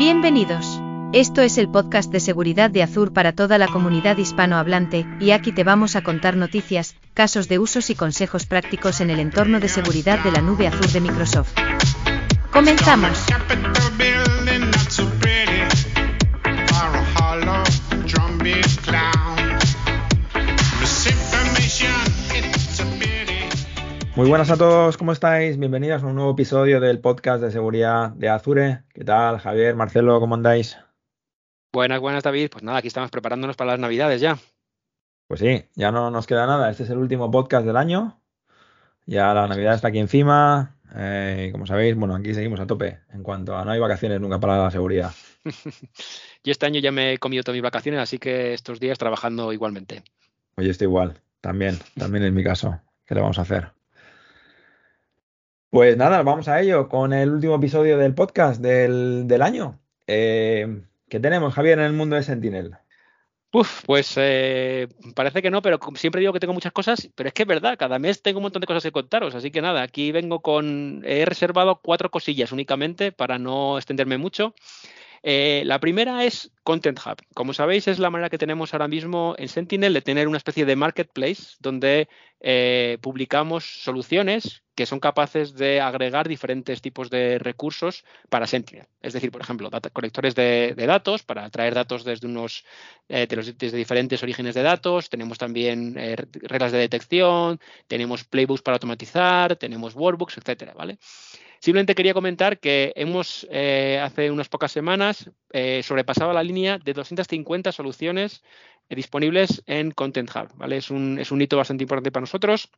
Bienvenidos. Esto es el podcast de seguridad de Azure para toda la comunidad hispanohablante, y aquí te vamos a contar noticias, casos de usos y consejos prácticos en el entorno de seguridad de la nube Azure de Microsoft. Comenzamos. Muy buenas a todos, ¿cómo estáis? Bienvenidos a un nuevo episodio del podcast de seguridad de Azure. ¿Qué tal, Javier, Marcelo, cómo andáis? Buenas, buenas, David. Pues nada, aquí estamos preparándonos para las Navidades ya. Pues sí, ya no nos queda nada. Este es el último podcast del año. Ya la Navidad está aquí encima. Eh, como sabéis, bueno, aquí seguimos a tope en cuanto a no hay vacaciones nunca para la seguridad. Yo este año ya me he comido todas mis vacaciones, así que estos días trabajando igualmente. Oye, estoy igual, también, también es mi caso. ¿Qué le vamos a hacer? Pues nada, vamos a ello con el último episodio del podcast del, año. Eh, ¿Qué tenemos, Javier, en el mundo de Sentinel? Uf, pues eh, parece que no, pero siempre digo que tengo muchas cosas, pero es que es verdad, cada mes tengo un montón de cosas que contaros, así que nada, aquí vengo con, he reservado cuatro cosillas únicamente para no extenderme mucho. Eh, la primera es Content Hub. Como sabéis, es la manera que tenemos ahora mismo en Sentinel de tener una especie de marketplace donde eh, publicamos soluciones que son capaces de agregar diferentes tipos de recursos para Sentinel. Es decir, por ejemplo, conectores de, datos para traer datos desde unos eh, desde diferentes orígenes de datos. Tenemos también reglas de detección, tenemos playbooks para automatizar, tenemos workbooks, etcétera, ¿vale? Simplemente quería comentar que hemos eh, hace unas pocas semanas eh, sobrepasado la línea de 250 soluciones eh, disponibles en Content Hub. ¿vale? Es, un, es un hito bastante importante para nosotros.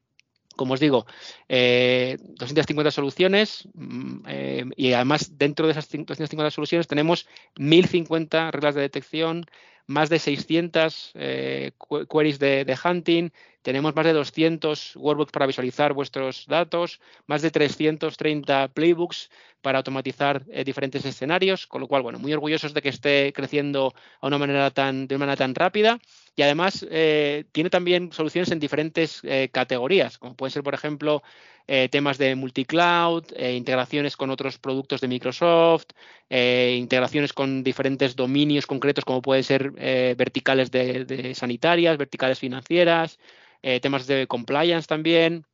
Como os digo, 250 soluciones mm, y además dentro de esas 250 soluciones tenemos 1050 reglas de detección, más de 600 queries de, hunting, tenemos más de 200 workbooks para visualizar vuestros datos, más de 330 playbooks para automatizar eh, diferentes escenarios, con lo cual, bueno, muy orgullosos de que esté creciendo a una manera tan, de una manera tan rápida. Y además eh, tiene también soluciones en diferentes eh, categorías, como puede ser, por ejemplo, temas de multicloud, integraciones con otros productos de Microsoft, integraciones con diferentes dominios concretos, como pueden ser verticales de sanitarias, verticales financieras, eh, temas de compliance también,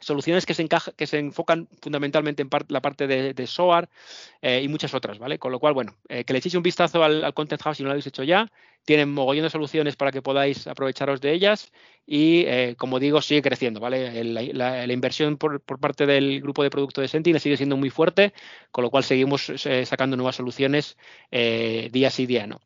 soluciones que se, que se enfocan fundamentalmente en la parte de, SOAR eh, y muchas otras, ¿vale? Con lo cual, bueno, eh, que le echéis un vistazo al, Content Hub si no lo habéis hecho ya. Tienen mogollón de soluciones para que podáis aprovecharos de ellas y, como digo, sigue creciendo, ¿vale? La, inversión por, parte del grupo de producto de Sentinel sigue siendo muy fuerte, con lo cual seguimos sacando nuevas soluciones día sí día no.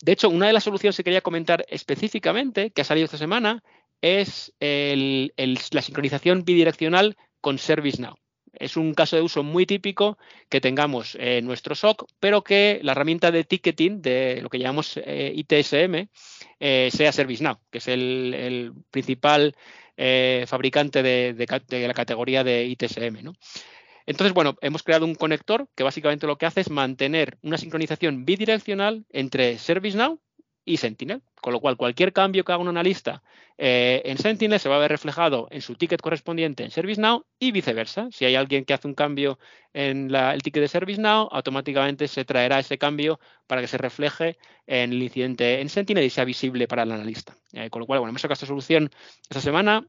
De hecho, una de las soluciones que quería comentar específicamente, que ha salido esta semana, es la sincronización bidireccional con ServiceNow. Es un caso de uso muy típico que tengamos en nuestro SOC, pero que la herramienta de ticketing de lo que llamamos eh, ITSM eh, sea ServiceNow, que es el, principal eh, fabricante de, la categoría de ITSM. Entonces, bueno, hemos creado un conector que básicamente lo que hace es mantener una sincronización bidireccional entre ServiceNow y Sentinel, con lo cual cualquier cambio que haga un analista eh, en Sentinel se va a ver reflejado en su ticket correspondiente en ServiceNow y viceversa. Si hay alguien que hace un cambio en el ticket de ServiceNow, automáticamente se traerá ese cambio para que se refleje en el incidente en Sentinel y sea visible para el analista. Eh, con lo cual, bueno, hemos sacado esta solución esta semana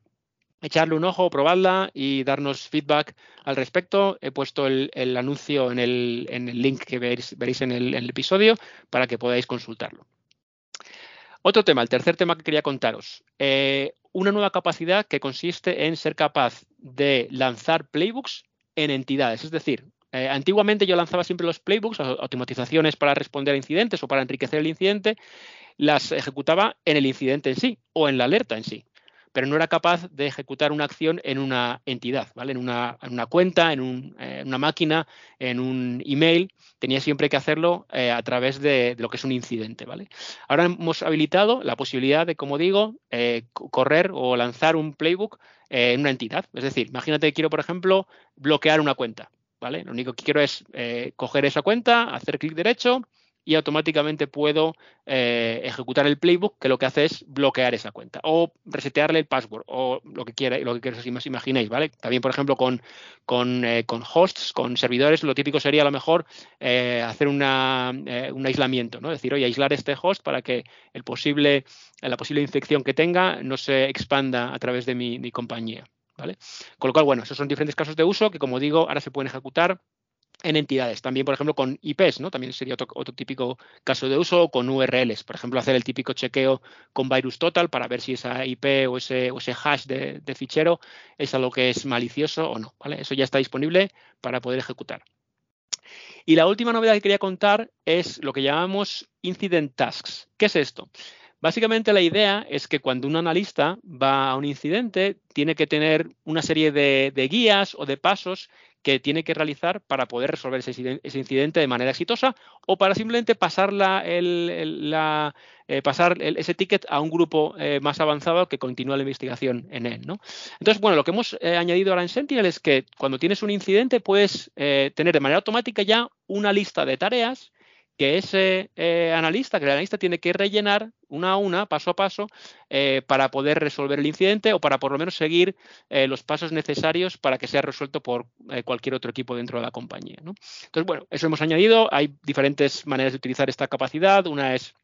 echarle un ojo, probarla y darnos feedback al respecto. He puesto el, anuncio en el, link que veréis, en, el, episodio para que podáis consultarlo. Otro tema, el tercer tema que quería contaros. Eh, una nueva capacidad que consiste en ser capaz de lanzar playbooks en entidades. Es decir, eh, antiguamente yo lanzaba siempre los playbooks, automatizaciones para responder a incidentes o para enriquecer el incidente, las ejecutaba en el incidente en sí o en la alerta en sí pero no era capaz de ejecutar una acción en una entidad, ¿vale? En una, cuenta, en, eh, una máquina, en un email. Tenía siempre que hacerlo eh, a través de, lo que es un incidente, ¿vale? Ahora hemos habilitado la posibilidad de, como digo, eh, correr o lanzar un playbook en una entidad. Es decir, imagínate que quiero, por ejemplo, bloquear una cuenta, ¿vale? Lo único que quiero es coger esa cuenta, hacer clic derecho y automáticamente puedo eh, ejecutar el playbook que lo que hace es bloquear esa cuenta o resetearle el password o lo que quiera, lo que os imaginéis, ¿vale? También, por ejemplo, con, con, eh, con hosts, con servidores, lo típico sería a lo mejor eh, hacer una, un aislamiento, ¿no? Decir, oye, aislar este host para que el posible, la posible infección que tenga no se expanda a través de mi, mi compañía. ¿Vale? Con lo cual, bueno, esos son diferentes casos de uso que, como digo, ahora se pueden ejecutar en entidades. También, por ejemplo, con IPs, ¿no? También sería otro, típico caso de uso, con URLs. Por ejemplo, hacer el típico chequeo con VirusTotal para ver si esa IP o ese, hash de, fichero es algo que es malicioso o no. ¿vale? Eso ya está disponible para poder ejecutar. Y la última novedad que quería contar es lo que llamamos Incident Tasks. ¿Qué es esto? Básicamente la idea es que cuando un analista va a un incidente, tiene que tener una serie de, guías o de pasos que tiene que realizar para poder resolver ese, incidente de manera exitosa o para simplemente pasar, eh, pasar ese ticket a un grupo eh, más avanzado que continúa la investigación en él. Entonces, bueno, lo que hemos eh, añadido ahora en Sentinel es que cuando tienes un incidente puedes tener de manera automática ya una lista de tareas que ese eh, analista, que el analista tiene que rellenar una a una, paso a paso, eh, para poder resolver el incidente o para por lo menos seguir eh, los pasos necesarios para que sea resuelto por cualquier otro equipo dentro de la compañía. Entonces, bueno, eso hemos añadido. Hay diferentes maneras de utilizar esta capacidad. Una es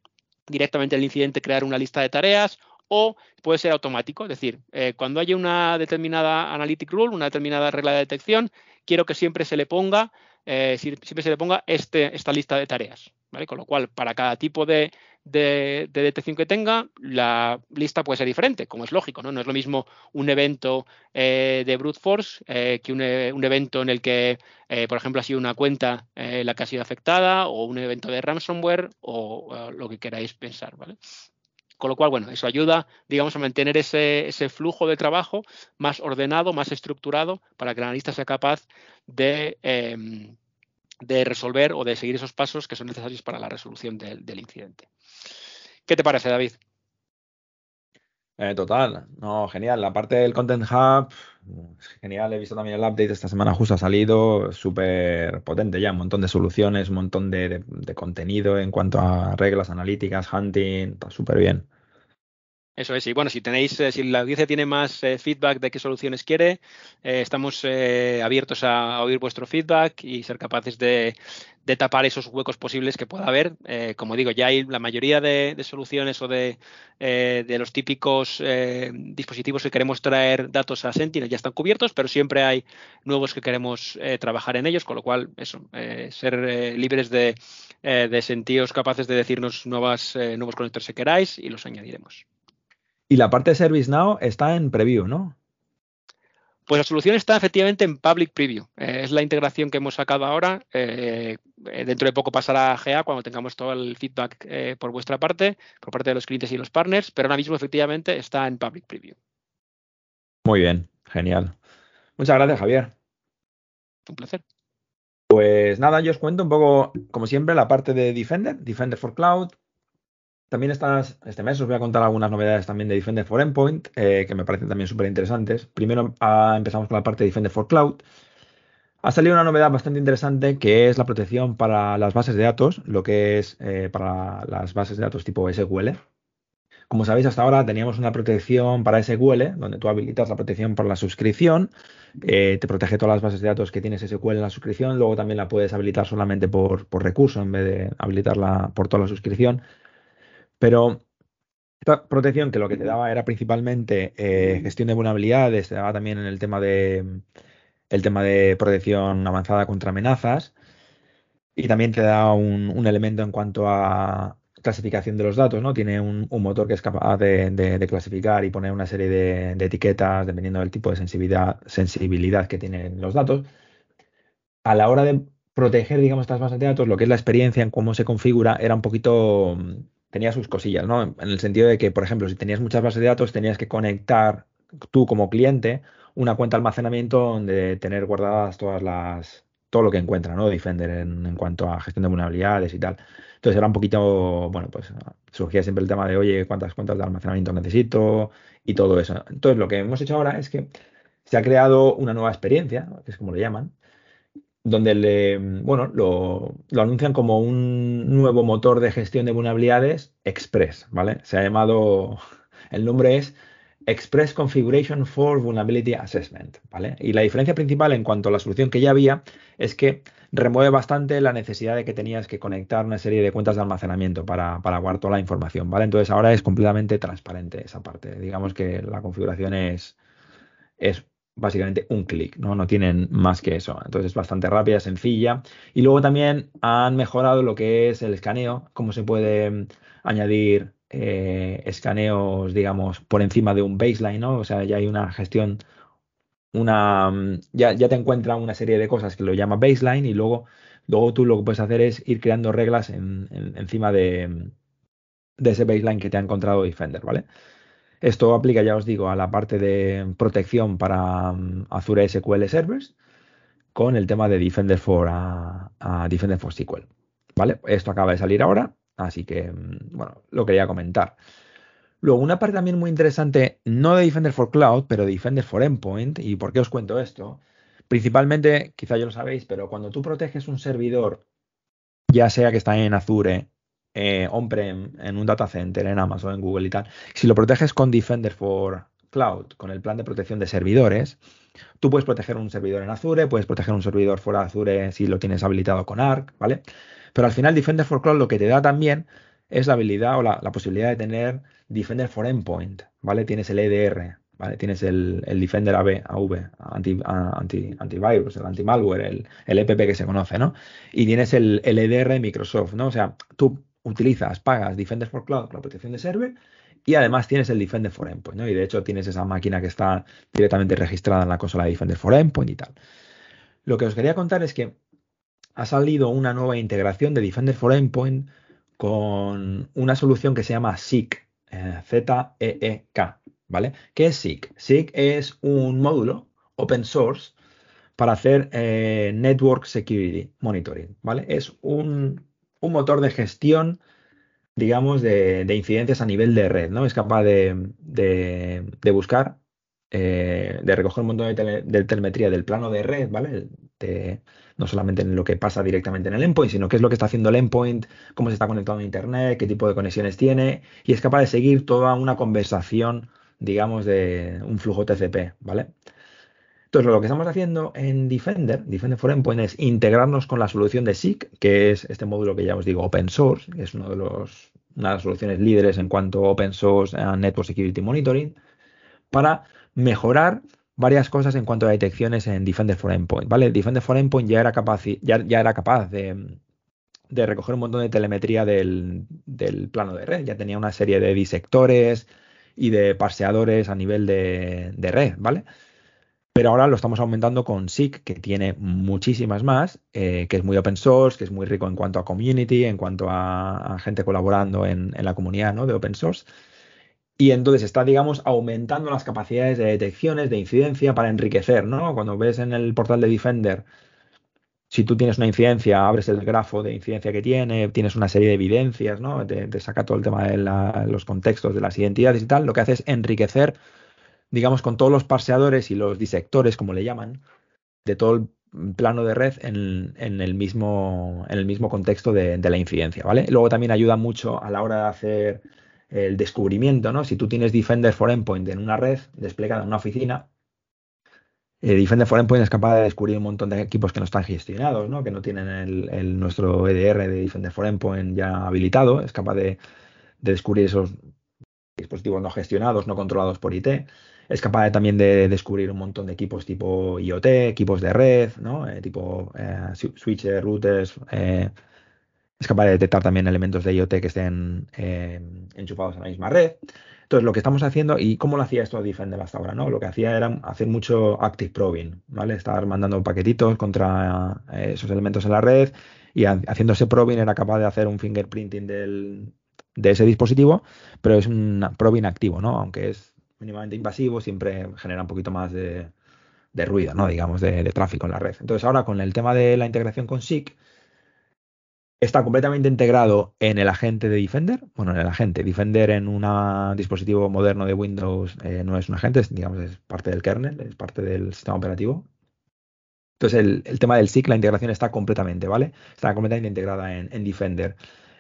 directamente el incidente crear una lista de tareas o puede ser automático, es decir, cuando haya una determinada analytic rule, una determinada regla de detección, quiero que siempre se le ponga eh, siempre se le ponga este, esta lista de tareas. ¿vale? Con lo cual, para cada tipo de, detección que tenga, la lista puede ser diferente, como es lógico. No, no es lo mismo un evento eh, de brute force eh, que un, evento en el que, por ejemplo, ha sido una cuenta la que ha sido afectada o un evento de ransomware o lo que queráis pensar. Con lo cual, bueno, eso ayuda, digamos, a mantener ese, flujo de trabajo más ordenado, más estructurado, para que el analista sea capaz de, em, de resolver o de seguir esos pasos que son necesarios para la resolución del, incidente. ¿Qué te parece, David? Eh, total, no, genial. La parte del Content Hub, genial. He visto también el update esta semana, justo ha salido, súper potente ya, un montón de soluciones, un montón de, contenido en cuanto a reglas analíticas, hunting, está súper bien. Eso es, y bueno, si tenéis, eh, si la audiencia tiene más eh, feedback de qué soluciones quiere, eh, estamos abiertos a, oír vuestro feedback y ser capaces de, tapar esos huecos posibles que pueda haber. como digo, ya hay la mayoría de, soluciones o de, los típicos dispositivos que queremos traer datos a Sentinel ya están cubiertos, pero siempre hay nuevos que queremos trabajar en ellos, con lo cual, eso, ser libres de, sentidos capaces de decirnos nuevas, nuevos conectores que queráis y los añadiremos. Y la parte de ServiceNow está en preview, ¿no? Pues la solución está efectivamente en Public Preview. Eh, es la integración que hemos sacado ahora. Eh, eh, dentro de poco pasará a GA cuando tengamos todo el feedback por vuestra parte, por parte de los clientes y los partners, pero ahora mismo efectivamente está en Public Preview. Muy bien, genial. Muchas gracias, Javier. Un placer. Pues nada, yo os cuento un poco, como siempre, la parte de Defender, Defender for Cloud, también este mes os voy a contar algunas novedades también de Defender for Endpoint, eh, que me parecen también súper interesantes. Primero ah, empezamos con la parte de Defender for Cloud. Ha salido una novedad bastante interesante que es la protección para las bases de datos, lo que es eh, para las bases de datos tipo SQL. Como sabéis, hasta ahora teníamos una protección para SQL, donde tú habilitas la protección por la suscripción, eh, te protege todas las bases de datos que tienes SQL en la suscripción, luego también la puedes habilitar solamente por, por recurso en vez de habilitarla por toda la suscripción. Pero esta protección que lo que te daba era principalmente eh, gestión de vulnerabilidades, te daba también en el tema de el tema de protección avanzada contra amenazas y también te da un, elemento en cuanto a clasificación de los datos, ¿no? Tiene un, motor que es capaz de, clasificar y poner una serie de, etiquetas dependiendo del tipo de sensibilidad, sensibilidad que tienen los datos. A la hora de proteger, digamos, estas bases de datos, lo que es la experiencia en cómo se configura era un poquito tenía sus cosillas, ¿no? En el sentido de que, por ejemplo, si tenías muchas bases de datos, tenías que conectar tú como cliente una cuenta de almacenamiento donde tener guardadas todas las todo lo que encuentra, ¿no? Defender en, cuanto a gestión de vulnerabilidades y tal. Entonces era un poquito, bueno, pues surgía siempre el tema de, oye, ¿cuántas cuentas de almacenamiento necesito? Y todo eso. Entonces lo que hemos hecho ahora es que se ha creado una nueva experiencia, que es como le llaman, donde le, bueno, lo, lo, anuncian como un nuevo motor de gestión de vulnerabilidades Express, ¿vale? Se ha llamado, el nombre es Express Configuration for Vulnerability Assessment, ¿vale? Y la diferencia principal en cuanto a la solución que ya había es que remueve bastante la necesidad de que tenías que conectar una serie de cuentas de almacenamiento para, para guardar toda la información, ¿vale? Entonces ahora es completamente transparente esa parte. Digamos que la configuración es, es básicamente un clic, ¿no? No tienen más que eso. Entonces es bastante rápida, sencilla. Y luego también han mejorado lo que es el escaneo, cómo se puede mm, añadir eh, escaneos, digamos, por encima de un baseline, ¿no? O sea, ya hay una gestión, una, mm, ya, ya te encuentra una serie de cosas que lo llama baseline y luego, luego tú lo que puedes hacer es ir creando reglas encima de, mm, de ese baseline que te ha encontrado Defender, ¿vale? Esto aplica, ya os digo, a la parte de protección para um, Azure SQL Servers con el tema de Defender for, a, Defender for SQL. ¿Vale? Esto acaba de salir ahora, así que, mm, bueno, lo quería comentar. Luego, una parte también muy interesante, no de Defender for Cloud, pero de Defender for Endpoint. ¿Y por qué os cuento esto? Principalmente, quizá ya lo sabéis, pero cuando tú proteges un servidor, ya sea que está en Azure eh, on-prem, en un data center, en Amazon, en Google y tal, si lo proteges con Defender for Cloud, con el plan de protección de servidores, tú puedes proteger un servidor en Azure, puedes proteger un servidor fuera de Azure si lo tienes habilitado con Arc, ¿vale? Pero al final Defender for Cloud lo que te da también es la habilidad o la, posibilidad de tener Defender for Endpoint, ¿vale? Tienes el EDR, ¿vale? Tienes el, Defender AB, AV, anti, anti, antivirus, el anti-malware, el, el, EPP que se conoce, ¿no? Y tienes el, el EDR de Microsoft, ¿no? O sea, tú utilizas, pagas Defender for Cloud con la protección de server y además tienes el Defender for Endpoint, ¿no? Y de hecho tienes esa máquina que está directamente registrada en la consola de Defender for Endpoint y tal. Lo que os quería contar es que ha salido una nueva integración de Defender for Endpoint con una solución que se llama SEEK, eh, Z-E-E-K, ¿vale? ¿Qué es SEEK? SEEK es un módulo open source para hacer eh, Network Security Monitoring, ¿vale? Es un un motor de gestión, digamos, de, incidencias a nivel de red, ¿no? Es capaz de, buscar, eh, de recoger un montón de, telemetría del plano de red, ¿vale? no solamente en lo que pasa directamente en el endpoint, sino qué es lo que está haciendo el endpoint, cómo se está conectando a Internet, qué tipo de conexiones tiene, y es capaz de seguir toda una conversación, digamos, de un flujo TCP, ¿vale? Entonces, lo que estamos haciendo en Defender, Defender for Endpoint, es integrarnos con la solución de SIG, que es este módulo que ya os digo open source, que es uno de los, una de las soluciones líderes en cuanto a open source Network Security Monitoring, para mejorar varias cosas en cuanto a detecciones en Defender for Endpoint. ¿vale? Defender for Endpoint ya era capaz, de, recoger un montón de telemetría del, plano de red, ya tenía una serie de disectores y de parseadores a nivel de, de red, ¿vale? Pero ahora lo estamos aumentando con SIG, que tiene muchísimas más, eh, que es muy open source, que es muy rico en cuanto a community, en cuanto a, gente colaborando en, la comunidad ¿no? de open source. Y entonces está, digamos, aumentando las capacidades de detecciones, de incidencia para enriquecer, ¿no? Cuando ves en el portal de Defender, si tú tienes una incidencia, abres el grafo de incidencia que tiene, tienes una serie de evidencias, ¿no? Te, saca todo el tema de los contextos de las identidades y tal, lo que hace es enriquecer digamos, con todos los parseadores y los disectores, como le llaman, de todo el plano de red en, el, mismo, en el mismo contexto de, la incidencia, ¿vale? Luego también ayuda mucho a la hora de hacer el descubrimiento, ¿no? Si tú tienes Defender for Endpoint en una red desplegada en una oficina, eh, Defender for Endpoint es capaz de descubrir un montón de equipos que no están gestionados, ¿no? Que no tienen el, nuestro EDR de Defender for Endpoint ya habilitado, es capaz de, de descubrir esos dispositivos no gestionados, no controlados por IT es capaz también de descubrir un montón de equipos tipo IoT, equipos de red, ¿no? Eh, tipo eh, switches, routers. Eh, es capaz de detectar también elementos de IoT que estén enchufados a la misma red. Entonces, lo que estamos haciendo, y cómo lo hacía esto Defender hasta ahora, ¿no? Lo que hacía era hacer mucho active probing, ¿vale? Estar mandando paquetitos contra esos elementos en la red y haciendo ese probing era capaz de hacer un fingerprinting de ese dispositivo, pero es un probing activo, ¿no? Aunque es mínimamente invasivo, siempre genera un poquito más de, ruido, ¿no? Digamos, de, tráfico en la red. Entonces, ahora con el tema de la integración con SIG, está completamente integrado en el agente de Defender. Bueno, en el agente. Defender en un dispositivo moderno de Windows eh, no es un agente, digamos, es parte del kernel, es parte del sistema operativo. Entonces el, tema del SIG, la integración está completamente, ¿vale? Está completamente integrada en, Defender.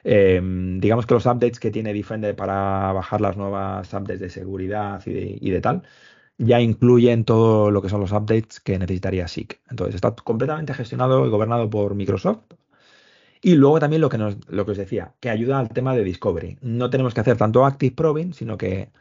Em, digamos que los updates que tiene Defender para bajar las nuevas updates de seguridad y de, tal, ya incluyen todo lo que son los updates que necesitaría SIG. Entonces está completamente gestionado y gobernado por Microsoft. Y luego también lo que, nos, lo que os decía, que ayuda al tema de Discovery. No tenemos que hacer tanto Active Probing, sino que,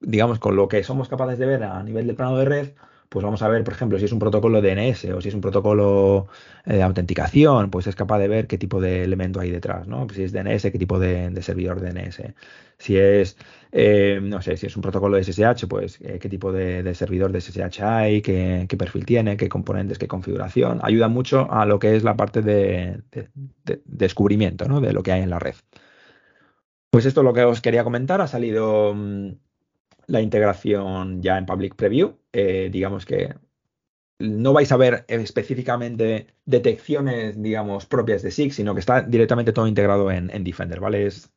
digamos, con lo que somos capaces de ver a nivel del plano de red, pues vamos a ver, por ejemplo, si es un protocolo DNS o si es un protocolo eh, de autenticación, pues es capaz de ver qué tipo de elemento hay detrás, ¿no? si es DNS, qué tipo de, servidor DNS. Si es, eh, no sé, si es un protocolo de SSH, pues eh, qué tipo de, servidor de SSH hay, qué, perfil tiene, qué componentes, qué configuración. Ayuda mucho a lo que es la parte de, descubrimiento, ¿no? De lo que hay en la red. Pues esto es lo que os quería comentar. Ha salido mm, la integración ya en Public Preview. Digamos que no vais a ver específicamente detecciones, digamos, propias de SIG, sino que está directamente todo integrado en, Defender, ¿vale? Es,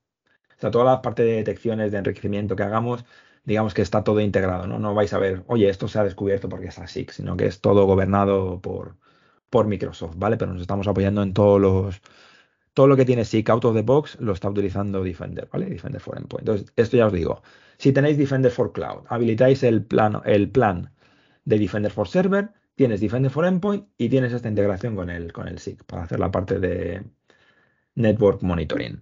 o sea, toda la parte de detecciones, de enriquecimiento que hagamos, digamos que está todo integrado, ¿no? No vais a ver, oye, esto se ha descubierto porque es SIG, sino que es todo gobernado por, por Microsoft, ¿vale? Pero nos estamos apoyando en todos los, todo lo que tiene SIG out of the box lo está utilizando Defender, ¿vale? Defender for Endpoint. Entonces, esto ya os digo, si tenéis Defender for Cloud, habilitáis el plan, el plan de Defender for Server, tienes Defender for Endpoint y tienes esta integración con el, con el SIG para hacer la parte de Network Monitoring.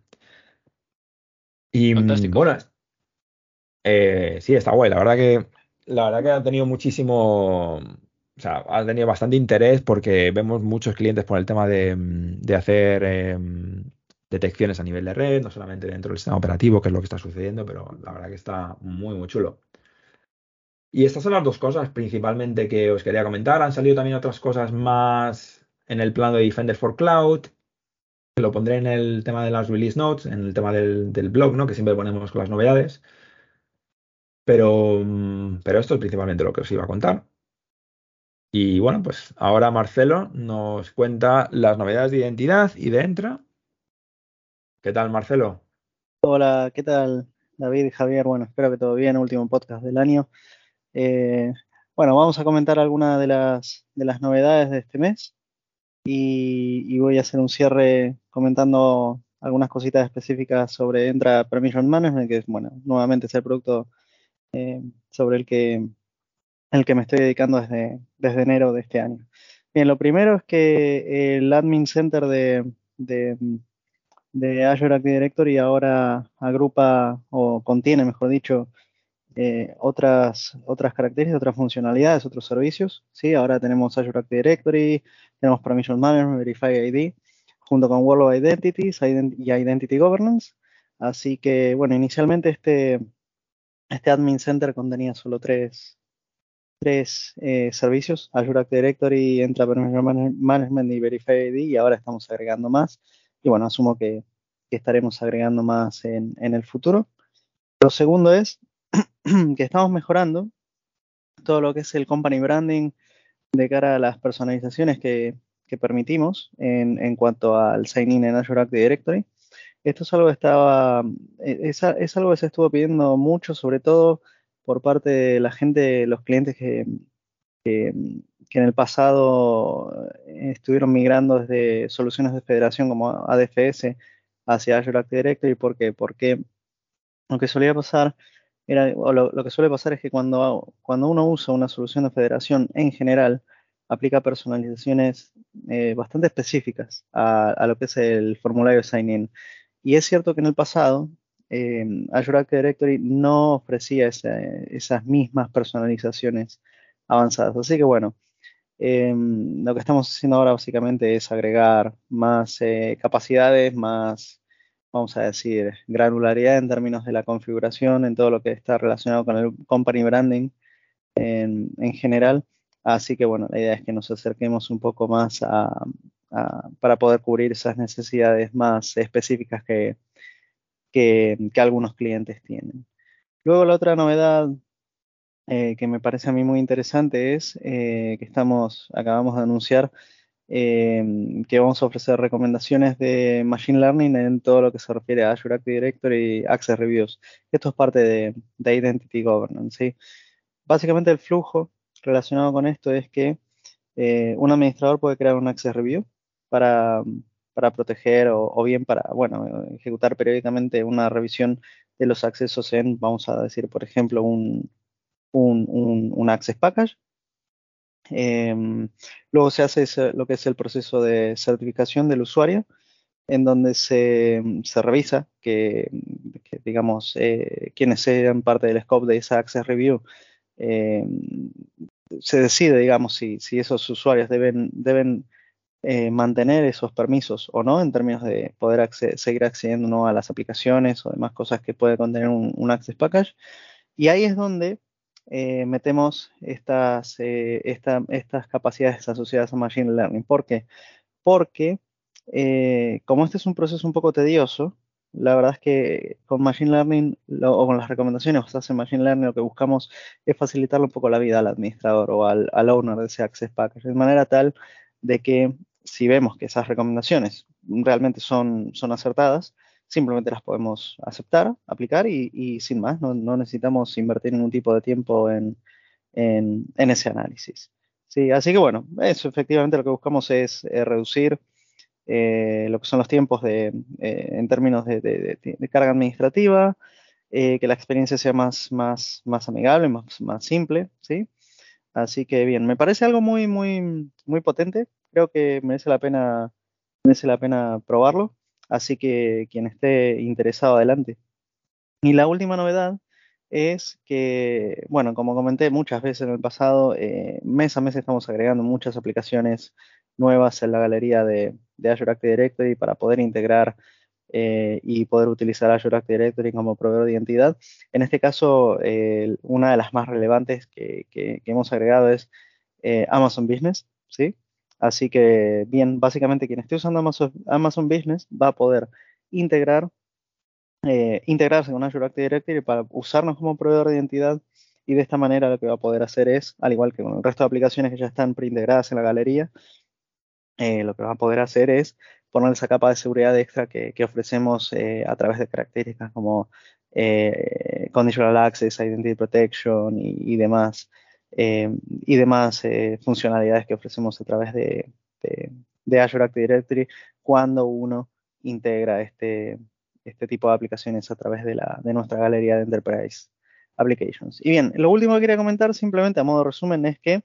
Y bueno, eh, sí, está guay. La verdad que la verdad que ha tenido muchísimo, sea, ha tenido bastante interés porque vemos muchos clientes por el tema de, hacer em, detecciones a nivel de red, no solamente dentro del sistema operativo, que es lo que está sucediendo, pero la verdad que está muy, muy chulo. Y estas son las dos cosas principalmente que os quería comentar. Han salido también otras cosas más en el plano de Defender for Cloud. Lo pondré en el tema de las release notes, en el tema del, blog, ¿no? Que siempre ponemos con las novedades. Pero, mm, pero esto es principalmente lo que os iba a contar. Y bueno, pues ahora Marcelo nos cuenta las novedades de identidad y de Entra ¿Qué tal, Marcelo? Hola, ¿qué tal, David y Javier? Bueno, espero que todo bien, último podcast del año. Eh, bueno, vamos a comentar algunas de las, de las novedades de este mes y, voy a hacer un cierre comentando algunas cositas específicas sobre Entra Permission Management, que es, bueno, nuevamente es el producto eh, sobre el que, el que me estoy dedicando desde, desde enero de este año. Bien, lo primero es que el Admin Center de de Azure Active Directory ahora agrupa o contiene, mejor dicho, eh, otras, otras características, otras funcionalidades, otros servicios. ¿sí? Ahora tenemos Azure Active Directory, tenemos Permission Management, Verify ID, junto con World of Identities y Identity Governance. Así que, bueno, inicialmente este, este Admin Center contenía solo tres, tres eh, servicios, Azure Active Directory, Permission Management y Verify ID, y ahora estamos agregando más y bueno, asumo que, estaremos agregando más en, el futuro. Lo segundo es que estamos mejorando todo lo que es el company branding de cara a las personalizaciones que, permitimos en, cuanto al sign-in en Azure Active Directory. Esto es algo que estaba, es, algo que se estuvo pidiendo mucho, sobre todo por parte de la gente, los clientes que, que en el pasado eh, estuvieron migrando desde soluciones de federación como ADFS hacia Azure Active Directory. ¿Por qué? Porque lo que solía pasar era, o lo, que suele pasar es que cuando, cuando uno usa una solución de federación en general, aplica personalizaciones eh, bastante específicas a, lo que es el formulario sign-in. Y es cierto que en el pasado eh, Azure Active Directory no ofrecía esas mismas personalizaciones avanzadas. Así que bueno, Em, lo que estamos haciendo ahora básicamente es agregar más eh, capacidades, más, vamos a decir, granularidad en términos de la configuración, en todo lo que está relacionado con el company branding en, general. Así que bueno, la idea es que nos acerquemos un poco más para poder cubrir esas necesidades más específicas que, que algunos clientes tienen. Luego la otra novedad eh, que me parece a mí muy interesante es eh, que estamos, acabamos de anunciar em, que vamos a ofrecer recomendaciones de Machine Learning en todo lo que se refiere a Azure Active Directory y Access Reviews. Esto es parte de, Identity Governance. Básicamente el flujo relacionado con esto es que eh, un administrador puede crear un access review para, para proteger o, bien para, bueno, ejecutar periódicamente una revisión de los accesos en, vamos a decir, por ejemplo, un, un, un, access package. Em, luego se hace lo que es el proceso de certificación del usuario, en donde se, se revisa que, digamos, eh, quienes sean parte del scope de esa access review em, se decide, digamos, si, si esos usuarios deben, deben eh, mantener esos permisos o no, en términos de poder seguir accediendo ¿no? a las aplicaciones o demás cosas que puede contener un, Access Package. Y ahí es donde eh, metemos estas, eh, estas capacidades asociadas a Machine Learning. ¿Por qué? Porque como este es un proceso un poco tedioso, la verdad es que con Machine Learning o con las recomendaciones que hace Machine Learning lo que buscamos es facilitarle un poco la vida al administrador o al, owner de ese Access Package, de manera tal de que si vemos que esas recomendaciones realmente son, son acertadas, simplemente las podemos aceptar, aplicar y, sin más, no, necesitamos invertir ningún tipo de tiempo en, ese análisis. Sí, así que bueno, eso efectivamente lo que buscamos es eh, reducir eh, lo que son los tiempos de, eh, en términos de, carga administrativa, que la experiencia sea más, más, más amigable, más, más simple, ¿sí? Así que bien, me parece algo muy, muy, muy potente. Creo que merece la pena, merece la pena probarlo. Así que quien esté interesado, adelante. Y la última novedad es que, bueno, como comenté muchas veces en el pasado, mes a mes estamos agregando muchas aplicaciones nuevas en la galería de, Azure Active Directory para poder integrar eh, y poder utilizar Azure Active Directory como proveedor de identidad. En este caso, una de las más relevantes que, hemos agregado es eh, Amazon Business, ¿sí? Así que, bien, básicamente quien esté usando Amazon, Business va a poder integrar, eh, integrarse con Azure Active Directory para usarnos como proveedor de identidad y de esta manera lo que va a poder hacer es, al igual que con el resto de aplicaciones que ya están preintegradas en la galería, lo que va a poder hacer es poner esa capa de seguridad extra que, ofrecemos eh, a través de características como eh, Conditional Access, Identity Protection y, demás, y demás funcionalidades que ofrecemos a través de, Azure Active Directory cuando uno integra este, este tipo de aplicaciones a través de, la, de nuestra galería de Enterprise Applications. Y bien, lo último que quería comentar simplemente a modo resumen es que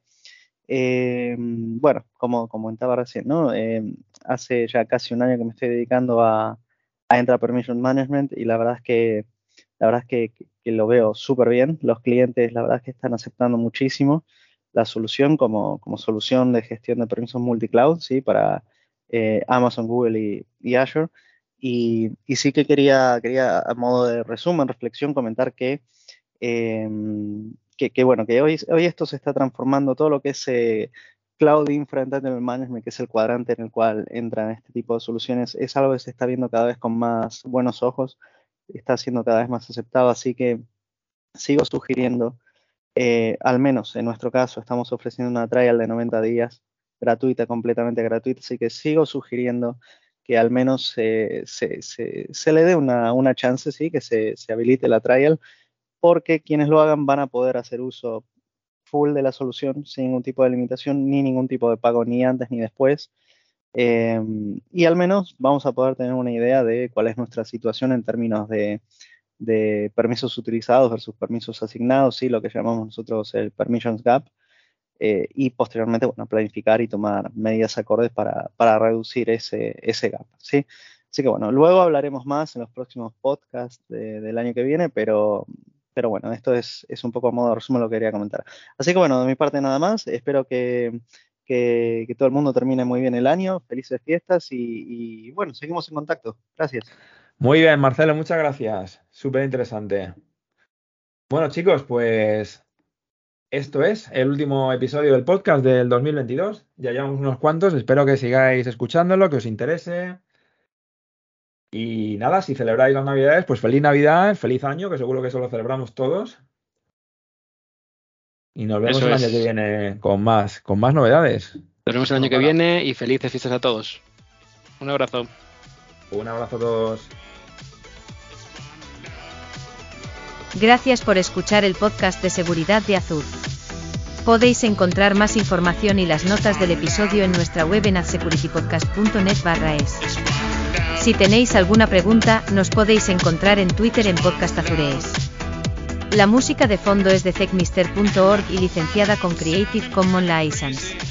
eh, bueno, como comentaba recién, ¿no? Eh, hace ya casi un año que me estoy dedicando a, a Permission Management y la verdad es que la verdad es que, lo veo súper bien. Los clientes, la verdad es que están aceptando muchísimo la solución como, como solución de gestión de permisos multicloud, ¿sí? Para eh, Amazon, Google y, Azure. Y, y, sí que quería, quería, a modo de resumen, reflexión, comentar que que, bueno, que hoy, esto se está transformando, todo lo que es eh, Cloud Infra Entitlement Management, que es el cuadrante en el cual entran este tipo de soluciones, es algo que se está viendo cada vez con más buenos ojos, está siendo cada vez más aceptado, así que sigo sugiriendo, eh, al menos en nuestro caso, estamos ofreciendo una trial de 90 días gratuita, completamente gratuita, así que sigo sugiriendo que al menos se, se, le dé una, una, chance, sí, que se, habilite la trial porque quienes lo hagan van a poder hacer uso full de la solución sin ningún tipo de limitación ni ningún tipo de pago ni antes ni después. Em, y al menos vamos a poder tener una idea de cuál es nuestra situación en términos de, permisos utilizados versus permisos asignados, ¿sí? lo que llamamos nosotros el permissions gap, eh, y posteriormente bueno, planificar y tomar medidas acordes para, reducir ese, ese gap. ¿sí? Así que bueno, luego hablaremos más en los próximos podcasts del año que viene, pero pero bueno, esto es, un poco a modo de resumen lo que quería comentar. Así que bueno, de mi parte nada más. Espero que, todo el mundo termine muy bien el año. Felices fiestas y, bueno, seguimos en contacto. Gracias. Muy bien, Marcelo, muchas gracias. Súper interesante. Bueno, chicos, pues esto es el último episodio del podcast del 2022. Ya llevamos unos cuantos. Espero que sigáis escuchándolo, que os interese. Y nada, si celebráis las Navidades, pues feliz Navidad, feliz año, que seguro que eso lo celebramos todos. Y nos vemos el año que viene con más, con más novedades. Nos vemos el año que viene y felices fiestas a todos. Un abrazo. Un abrazo a todos. Gracias por escuchar el podcast de seguridad de Azur. Podéis encontrar más información y las notas del episodio en nuestra web en adsecuritypodcast.net barra es. Si tenéis alguna pregunta, nos podéis encontrar en Twitter en Podcast Azurees. La música de fondo es de techmister.org y licenciada con Creative Commons License.